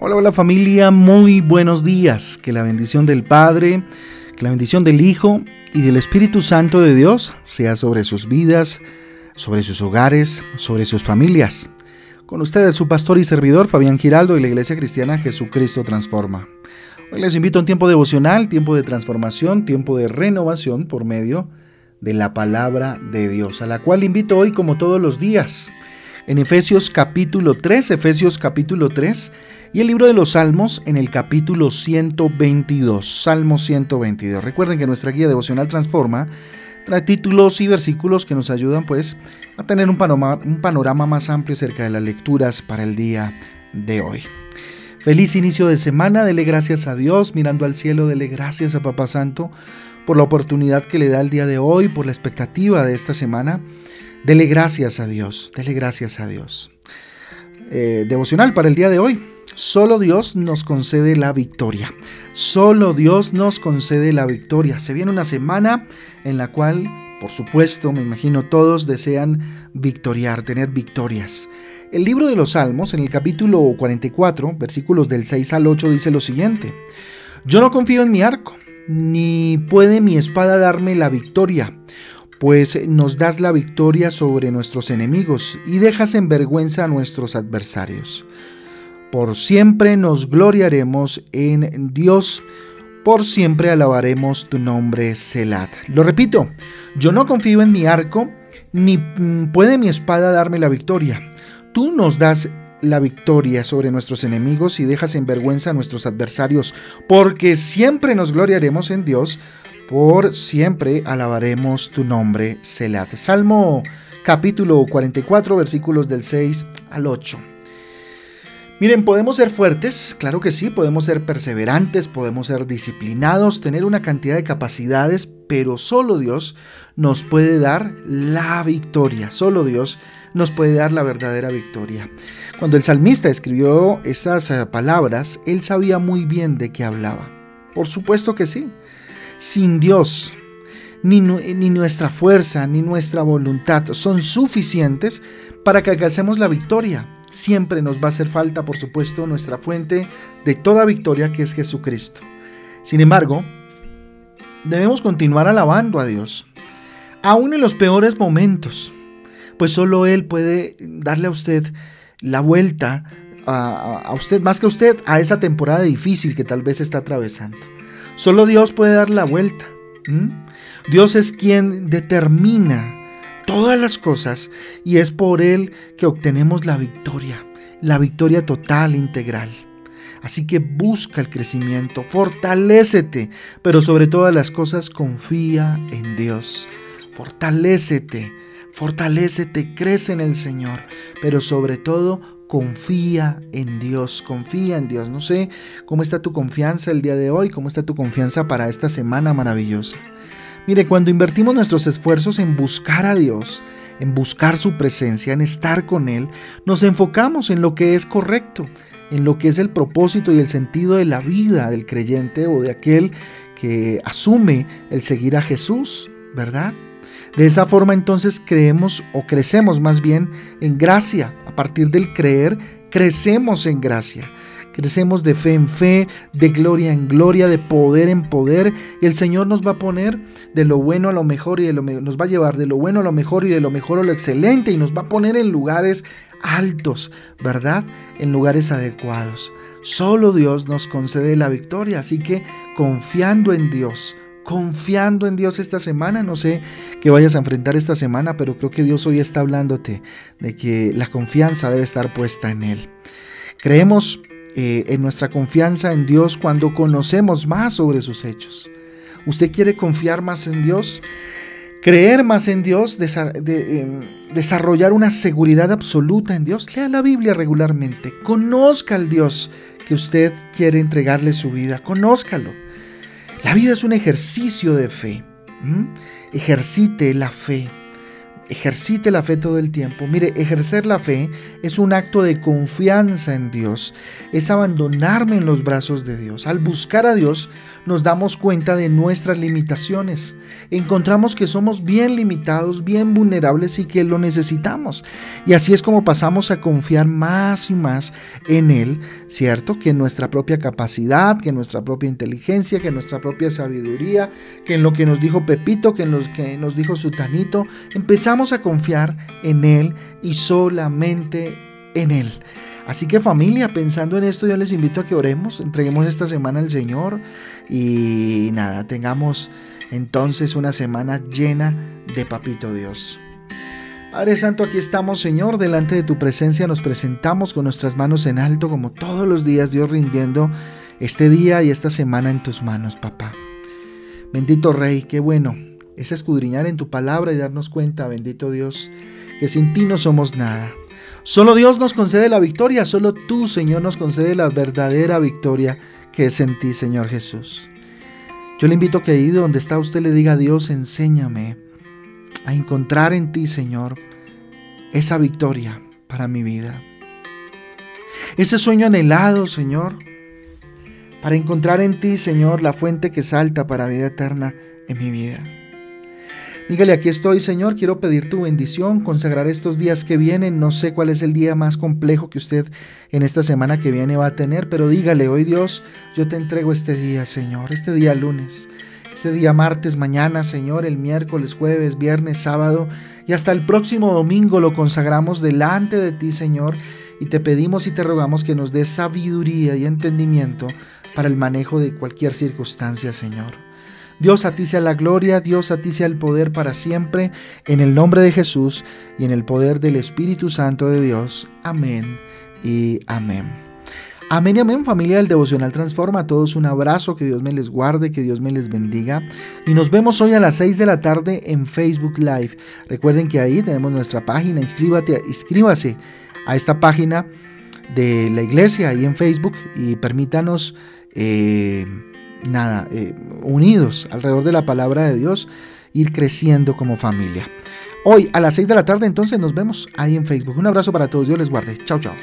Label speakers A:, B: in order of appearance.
A: hola familia, muy buenos días. Que la bendición del Padre, que la bendición del Hijo y del Espíritu Santo de Dios sea sobre sus vidas, sobre sus hogares, sobre sus familias. Con ustedes su pastor y servidor Fabián Giraldo y la Iglesia Cristiana Jesucristo Transforma. Hoy les invito a un tiempo devocional, tiempo de transformación, tiempo de renovación por medio de la palabra de Dios, a la cual invito hoy como todos los días en Efesios capítulo 3, Efesios capítulo 3 y el libro de los Salmos en el capítulo 122, Salmo 122. Recuerden que nuestra guía devocional Transforma trae títulos y versículos que nos ayudan pues a tener un panorama, un panorama más amplio acerca de las lecturas para el día de hoy. Feliz inicio de semana, dele gracias a Dios, mirando al cielo, dele gracias a Papá Santo por la oportunidad que le da el día de hoy, por la expectativa de esta semana. Dele gracias a Dios, dele gracias a Dios. Eh, devocional para el día de hoy. Solo Dios nos concede la victoria. Solo Dios nos concede la victoria. Se viene una semana en la cual, por supuesto, me imagino todos desean victoriar, tener victorias. El libro de los Salmos, en el capítulo 44, versículos del 6 al 8, dice lo siguiente. Yo no confío en mi arco, ni puede mi espada darme la victoria pues nos das la victoria sobre nuestros enemigos y dejas en vergüenza a nuestros adversarios. Por siempre nos gloriaremos en Dios, por siempre alabaremos tu nombre, Selah. Lo repito, yo no confío en mi arco, ni puede mi espada darme la victoria. Tú nos das la victoria sobre nuestros enemigos y dejas en vergüenza a nuestros adversarios, porque siempre nos gloriaremos en Dios, por siempre alabaremos tu nombre, Selah. Salmo capítulo 44, versículos del 6 al 8. Miren, podemos ser fuertes, claro que sí, podemos ser perseverantes, podemos ser disciplinados, tener una cantidad de capacidades, pero solo Dios nos puede dar la victoria, solo Dios nos puede dar la verdadera victoria. Cuando el salmista escribió esas eh, palabras, él sabía muy bien de qué hablaba. Por supuesto que sí sin Dios, ni, ni, nuestra fuerza, ni nuestra voluntad son suficientes para que alcancemos la victoria. Siempre nos va a hacer falta, por supuesto, nuestra fuente de toda victoria, que es Jesucristo. Sin embargo, debemos continuar alabando a Dios, aún en los peores momentos, pues solo Él puede darle a usted la vuelta, a, a usted, más que a usted, a esa temporada difícil que tal vez está atravesando. Solo Dios puede dar la vuelta. Dios es quien determina todas las cosas y es por Él que obtenemos la victoria, la victoria total, integral. Así que busca el crecimiento, fortalécete, pero sobre todas las cosas confía en Dios. Fortalécete, fortalécete, crece en el Señor, pero sobre todo confía en Dios, confía en Dios. No sé cómo está tu confianza el día de hoy, cómo está tu confianza para esta semana maravillosa. Mire, cuando invertimos nuestros esfuerzos en buscar a Dios, en buscar su presencia, en estar con Él, nos enfocamos en lo que es correcto, en lo que es el propósito y el sentido de la vida del creyente o de aquel que asume el seguir a Jesús, ¿verdad? De esa forma entonces creemos o crecemos más bien en gracia. A partir del creer, crecemos en gracia. Crecemos de fe en fe, de gloria en gloria, de poder en poder. Y el Señor nos va a poner de lo bueno a lo mejor y de lo nos va a llevar de lo bueno a lo mejor y de lo mejor a lo excelente. Y nos va a poner en lugares altos, ¿verdad? En lugares adecuados. Solo Dios nos concede la victoria. Así que confiando en Dios, confiando en Dios esta semana. No sé qué vayas a enfrentar esta semana, pero creo que Dios hoy está hablándote de que la confianza debe estar puesta en Él. Creemos eh, en nuestra confianza en Dios cuando conocemos más sobre sus hechos. ¿Usted quiere confiar más en Dios? Creer más en Dios, em, desarrollar una seguridad absoluta en Dios. Lea la Biblia regularmente. Conozca al Dios que usted quiere entregarle su vida. Conózcalo. La vida es un ejercicio de fe. Ejercite la fe. Ejercite la fe todo el tiempo. Mire, ejercer la fe es un acto de confianza en Dios, es abandonarme en los brazos de Dios. Al buscar a Dios nos damos cuenta de nuestras limitaciones. Encontramos que somos bien limitados, bien vulnerables y que lo necesitamos. Y así es como pasamos a confiar más y más en Él, ¿cierto? Que en nuestra propia capacidad, que en nuestra propia inteligencia, que en nuestra propia sabiduría, que en lo que nos dijo Pepito, que en lo que nos dijo Sutanito. Empezamos a confiar en Él y solamente en Él. Así que familia, pensando en esto, yo les invito a que oremos, entreguemos esta semana al Señor y nada, tengamos entonces una semana llena de Papito Dios. Padre Santo, aquí estamos, Señor, delante de tu presencia nos presentamos con nuestras manos en alto, como todos los días, Dios, rindiendo este día y esta semana en tus manos, papá. Bendito Rey, qué bueno es escudriñar en tu palabra y darnos cuenta, bendito Dios, que sin ti no somos nada. Solo Dios nos concede la victoria, solo tú, Señor, nos concede la verdadera victoria que es en ti, Señor Jesús. Yo le invito a que ahí donde está usted le diga a Dios, enséñame a encontrar en ti, Señor, esa victoria para mi vida. Ese sueño anhelado, Señor, para encontrar en ti, Señor, la fuente que salta para vida eterna en mi vida. Dígale, aquí estoy, Señor, quiero pedir tu bendición, consagrar estos días que vienen. No sé cuál es el día más complejo que usted en esta semana que viene va a tener, pero dígale, hoy Dios, yo te entrego este día, Señor, este día lunes, este día martes, mañana, Señor, el miércoles, jueves, viernes, sábado y hasta el próximo domingo lo consagramos delante de ti, Señor, y te pedimos y te rogamos que nos des sabiduría y entendimiento para el manejo de cualquier circunstancia, Señor. Dios a ti sea la gloria, Dios a ti sea el poder para siempre, en el nombre de Jesús y en el poder del Espíritu Santo de Dios. Amén y amén. Amén y amén familia del Devocional Transforma. A todos un abrazo, que Dios me les guarde, que Dios me les bendiga. Y nos vemos hoy a las 6 de la tarde en Facebook Live. Recuerden que ahí tenemos nuestra página, inscríbate, inscríbase a esta página de la iglesia ahí en Facebook y permítanos... Eh, nada, eh, unidos alrededor de la palabra de Dios, ir creciendo como familia. Hoy a las 6 de la tarde entonces nos vemos ahí en Facebook. Un abrazo para todos, Dios les guarde. Chao, chao.